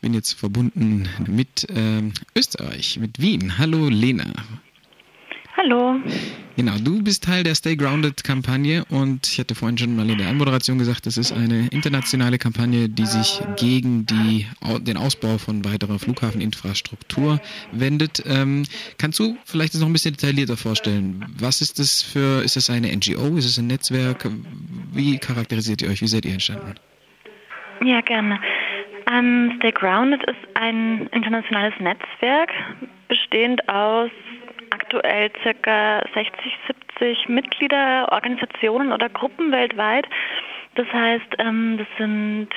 bin jetzt verbunden mit ähm, Österreich, mit Wien. Hallo Lena. Hallo. Genau, du bist Teil der Stay Grounded-Kampagne und ich hatte vorhin schon mal in der Anmoderation gesagt, das ist eine internationale Kampagne, die sich gegen die, den Ausbau von weiterer Flughafeninfrastruktur wendet. Ähm, kannst du vielleicht das noch ein bisschen detaillierter vorstellen? Was ist das für, ist das eine NGO, ist es ein Netzwerk? Wie charakterisiert ihr euch? Wie seid ihr entstanden? Ja, gerne. Um, ähm, Stay Grounded ist ein internationales Netzwerk, bestehend aus aktuell ca. 60, 70 Mitgliederorganisationen oder Gruppen weltweit. Das heißt, ähm, das sind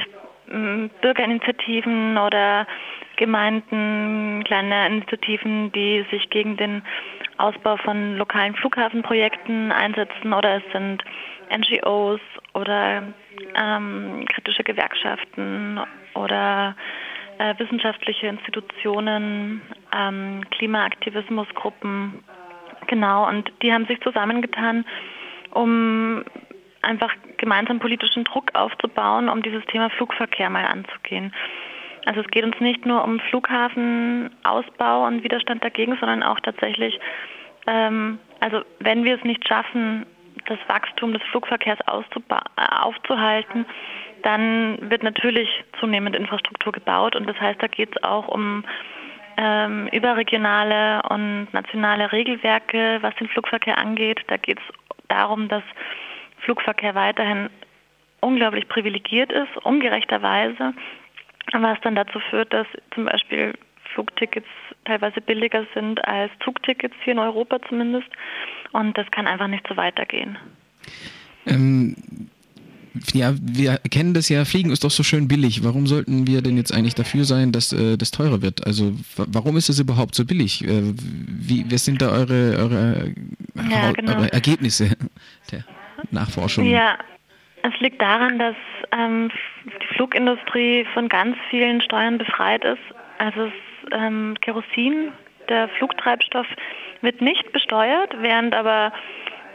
ähm, Bürgerinitiativen oder Gemeinden, kleine Initiativen, die sich gegen den Ausbau von lokalen Flughafenprojekten einsetzen oder es sind NGOs oder ähm, kritische Gewerkschaften oder äh, wissenschaftliche Institutionen, ähm, Klimaaktivismusgruppen, genau, und die haben sich zusammengetan, um einfach gemeinsam politischen Druck aufzubauen, um dieses Thema Flugverkehr mal anzugehen. Also es geht uns nicht nur um Flughafenausbau und Widerstand dagegen, sondern auch tatsächlich, ähm, also wenn wir es nicht schaffen, das Wachstum des Flugverkehrs äh, aufzuhalten, dann wird natürlich zunehmend Infrastruktur gebaut und das heißt, da geht es auch um ähm, überregionale und nationale Regelwerke, was den Flugverkehr angeht. Da geht es darum, dass Flugverkehr weiterhin unglaublich privilegiert ist, ungerechterweise, was dann dazu führt, dass zum Beispiel Flugtickets teilweise billiger sind als Zugtickets hier in Europa zumindest. Und das kann einfach nicht so weitergehen. Ähm, ja, wir kennen das ja, Fliegen ist doch so schön billig. Warum sollten wir denn jetzt eigentlich dafür sein, dass äh, das teurer wird? Also warum ist es überhaupt so billig? Äh, wie, was sind da eure, eure, ja, genau. eure Ergebnisse der Nachforschung? Ja, es liegt daran, dass ähm, die Flugindustrie von ganz vielen Steuern befreit ist. Also es, ähm, Kerosin, der Flugtreibstoff, wird nicht besteuert, während aber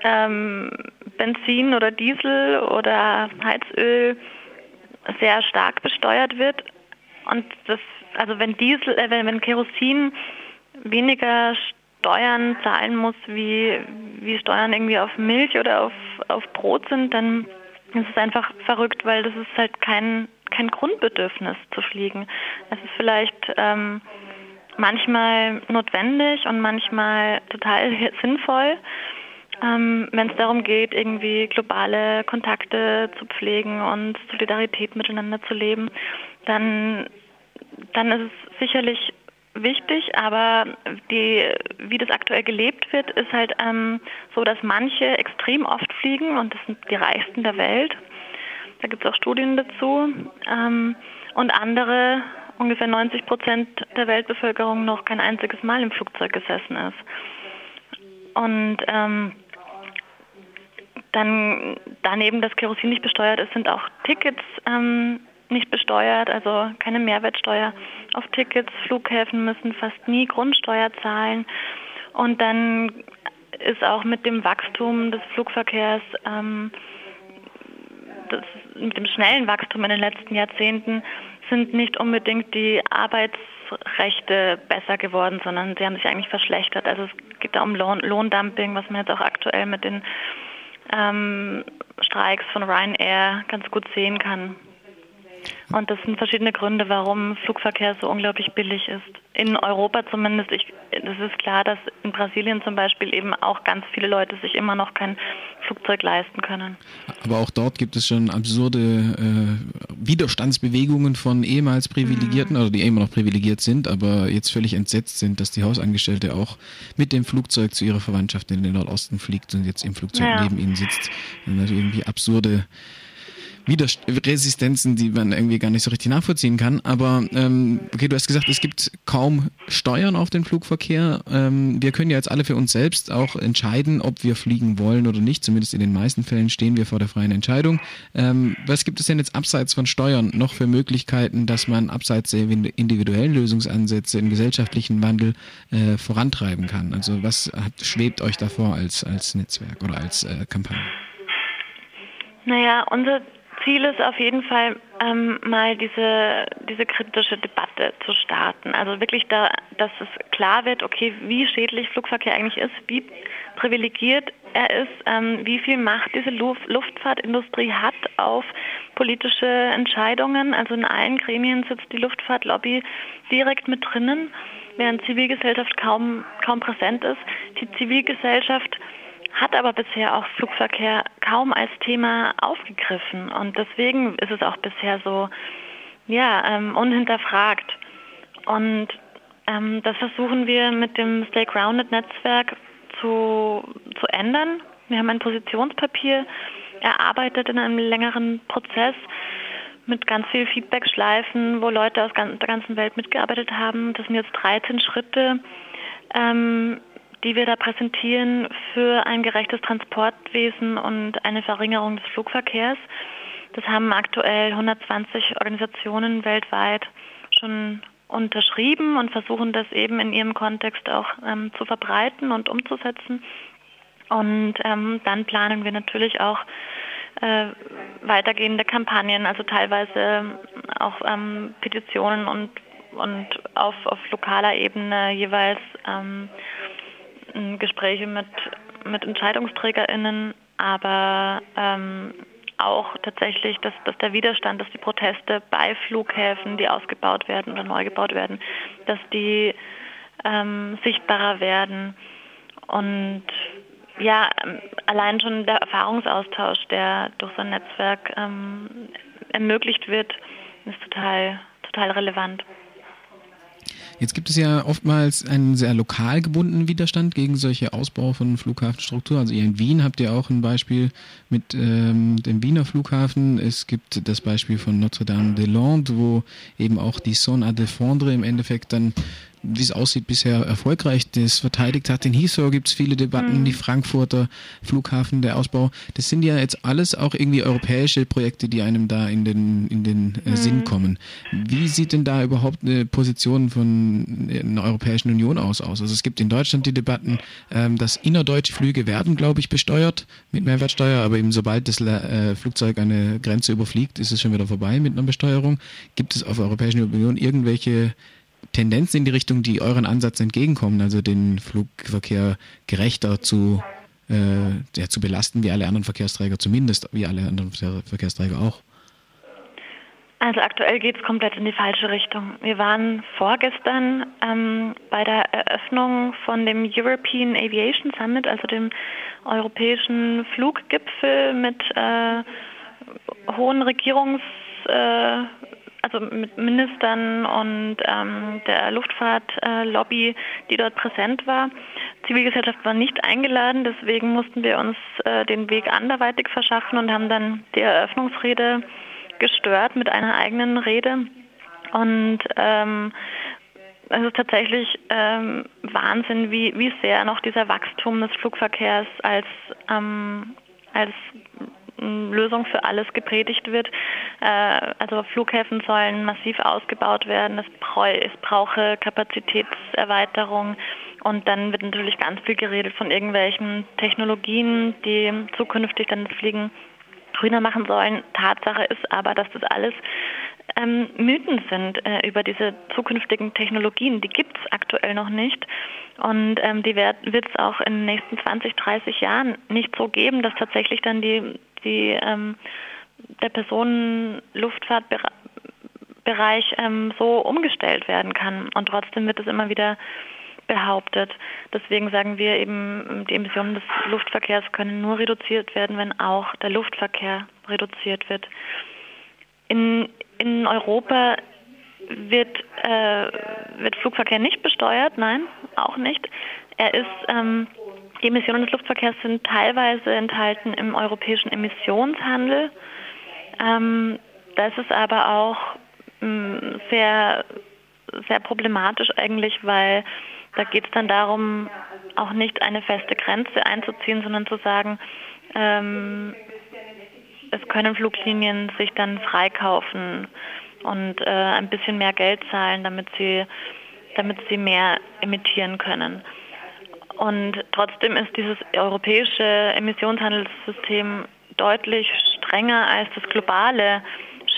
ähm, Benzin oder Diesel oder Heizöl sehr stark besteuert wird. Und das, also wenn Diesel, äh, wenn, wenn Kerosin weniger Steuern zahlen muss, wie, wie Steuern irgendwie auf Milch oder auf, auf Brot sind, dann ist es einfach verrückt, weil das ist halt kein, kein Grundbedürfnis zu fliegen. Es ist vielleicht ähm, manchmal notwendig und manchmal total sinnvoll. Ähm, Wenn es darum geht, irgendwie globale Kontakte zu pflegen und Solidarität miteinander zu leben, dann, dann ist es sicherlich wichtig, aber die, wie das aktuell gelebt wird, ist halt ähm, so, dass manche extrem oft fliegen und das sind die reichsten der Welt. Da gibt es auch Studien dazu. Ähm, und andere, ungefähr 90 Prozent der Weltbevölkerung, noch kein einziges Mal im Flugzeug gesessen ist. Und ähm, dann daneben, dass Kerosin nicht besteuert ist, sind auch Tickets ähm, nicht besteuert, also keine Mehrwertsteuer auf Tickets. Flughäfen müssen fast nie Grundsteuer zahlen. Und dann ist auch mit dem Wachstum des Flugverkehrs, ähm, das, mit dem schnellen Wachstum in den letzten Jahrzehnten, sind nicht unbedingt die Arbeitsrechte besser geworden, sondern sie haben sich eigentlich verschlechtert. Also es geht da um Lohn, Lohndumping, was man jetzt auch aktuell mit den ähm, Streiks von Ryanair ganz gut sehen kann. Und das sind verschiedene Gründe, warum Flugverkehr so unglaublich billig ist. In Europa zumindest. Ich, das ist klar, dass in Brasilien zum Beispiel eben auch ganz viele Leute sich immer noch kein Flugzeug leisten können. Aber auch dort gibt es schon absurde äh, Widerstandsbewegungen von ehemals Privilegierten, mhm. oder die immer noch privilegiert sind, aber jetzt völlig entsetzt sind, dass die Hausangestellte auch mit dem Flugzeug zu ihrer Verwandtschaft in den Nordosten fliegt und jetzt im Flugzeug ja. neben ihnen sitzt. Und das irgendwie absurde Widerst Resistenzen, die man irgendwie gar nicht so richtig nachvollziehen kann. Aber ähm, okay, du hast gesagt, es gibt kaum Steuern auf den Flugverkehr. Ähm, wir können ja jetzt alle für uns selbst auch entscheiden, ob wir fliegen wollen oder nicht. Zumindest in den meisten Fällen stehen wir vor der freien Entscheidung. Ähm, was gibt es denn jetzt abseits von Steuern noch für Möglichkeiten, dass man abseits der individuellen Lösungsansätze im gesellschaftlichen Wandel äh, vorantreiben kann? Also was hat, schwebt euch davor als, als Netzwerk oder als äh, Kampagne? Naja, unser Ziel ist auf jeden Fall ähm, mal diese, diese kritische Debatte zu starten. Also wirklich da, dass es klar wird, okay, wie schädlich Flugverkehr eigentlich ist, wie privilegiert er ist, ähm, wie viel Macht diese Luft Luftfahrtindustrie hat auf politische Entscheidungen. Also in allen Gremien sitzt die Luftfahrtlobby direkt mit drinnen, während Zivilgesellschaft kaum, kaum präsent ist. Die Zivilgesellschaft hat aber bisher auch Flugverkehr kaum als Thema aufgegriffen. Und deswegen ist es auch bisher so, ja, ähm, unhinterfragt. Und ähm, das versuchen wir mit dem Stay Grounded Netzwerk zu, zu ändern. Wir haben ein Positionspapier erarbeitet in einem längeren Prozess mit ganz viel Feedback-Schleifen, wo Leute aus der ganzen Welt mitgearbeitet haben. Das sind jetzt 13 Schritte, ähm, die wir da präsentieren für ein gerechtes Transportwesen und eine Verringerung des Flugverkehrs. Das haben aktuell 120 Organisationen weltweit schon unterschrieben und versuchen das eben in ihrem Kontext auch ähm, zu verbreiten und umzusetzen. Und ähm, dann planen wir natürlich auch äh, weitergehende Kampagnen, also teilweise auch ähm, Petitionen und, und auf, auf lokaler Ebene jeweils ähm, Gespräche mit, mit EntscheidungsträgerInnen, aber ähm, auch tatsächlich, dass, dass der Widerstand, dass die Proteste bei Flughäfen, die ausgebaut werden oder neu gebaut werden, dass die ähm, sichtbarer werden. Und ja, allein schon der Erfahrungsaustausch, der durch so ein Netzwerk ähm, ermöglicht wird, ist total, total relevant. Jetzt gibt es ja oftmals einen sehr lokal gebundenen Widerstand gegen solche Ausbau von Flughafenstruktur. Also ihr in Wien habt ihr auch ein Beispiel mit ähm, dem Wiener Flughafen. Es gibt das Beispiel von Notre-Dame-des-Landes, wo eben auch die Zone à défendre im Endeffekt dann wie es aussieht, bisher erfolgreich das verteidigt hat. In Heathrow gibt es viele Debatten, mhm. die Frankfurter Flughafen, der Ausbau. Das sind ja jetzt alles auch irgendwie europäische Projekte, die einem da in den, in den äh, mhm. Sinn kommen. Wie sieht denn da überhaupt eine Position von einer Europäischen Union aus? aus? Also es gibt in Deutschland die Debatten, ähm, dass innerdeutsche Flüge werden, glaube ich, besteuert mit Mehrwertsteuer, aber eben sobald das äh, Flugzeug eine Grenze überfliegt, ist es schon wieder vorbei mit einer Besteuerung. Gibt es auf der Europäischen Union irgendwelche Tendenzen in die Richtung, die euren Ansatz entgegenkommen, also den Flugverkehr gerechter zu, äh, ja, zu belasten wie alle anderen Verkehrsträger, zumindest wie alle anderen Verkehrsträger auch? Also aktuell geht es komplett in die falsche Richtung. Wir waren vorgestern ähm, bei der Eröffnung von dem European Aviation Summit, also dem europäischen Fluggipfel mit äh, hohen Regierungs äh, also mit Ministern und ähm, der Luftfahrtlobby, die dort präsent war. Zivilgesellschaft war nicht eingeladen, deswegen mussten wir uns äh, den Weg anderweitig verschaffen und haben dann die Eröffnungsrede gestört mit einer eigenen Rede. Und ähm, es ist tatsächlich ähm, Wahnsinn, wie, wie sehr noch dieser Wachstum des Flugverkehrs als, ähm, als Lösung für alles gepredigt wird. Äh, also Flughäfen sollen massiv ausgebaut werden, es, brauche Kapazitätserweiterung und dann wird natürlich ganz viel geredet von irgendwelchen Technologien, die zukünftig dann das Fliegen grüner machen sollen. Tatsache ist aber, dass das alles ähm, Mythen sind äh, über diese zukünftigen Technologien. Die gibt es aktuell noch nicht. Und ähm, die wird es auch in den nächsten 20, 30 Jahren nicht so geben, dass tatsächlich dann die die, ähm, der Personenluftfahrtbereich ähm, so umgestellt werden kann. Und trotzdem wird es immer wieder behauptet. Deswegen sagen wir eben, die Emissionen des Luftverkehrs können nur reduziert werden, wenn auch der Luftverkehr reduziert wird. In, in Europa wird, äh, wird Flugverkehr nicht besteuert, nein, auch nicht. Er ist ähm, die Emissionen des Luftverkehrs sind teilweise enthalten im europäischen Emissionshandel. Ähm, das ist aber auch mh, mm, sehr, sehr problematisch eigentlich, weil da geht es dann darum, auch nicht eine feste Grenze einzuziehen, sondern zu sagen, ähm, es können Fluglinien sich dann freikaufen und äh, ein bisschen mehr Geld zahlen, damit sie, damit sie mehr emittieren können. Und trotzdem ist dieses europäische Emissionshandelssystem deutlich strenger als das globale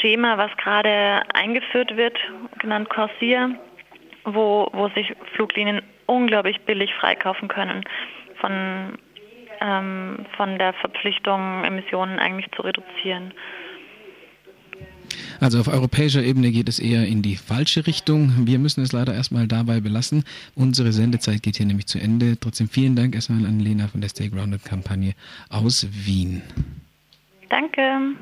Schema, was gerade eingeführt wird, genannt Corsia, wo, wo sich Fluglinien unglaublich billig freikaufen können von, ähm, von der Verpflichtung, Emissionen eigentlich zu reduzieren. Also auf europäischer Ebene geht es eher in die falsche Richtung. Wir müssen es leider erstmal dabei belassen. Unsere Sendezeit geht hier nämlich zu Ende. Trotzdem vielen Dank erstmal an Lena von der Stay Grounded Kampagne aus Wien. Danke.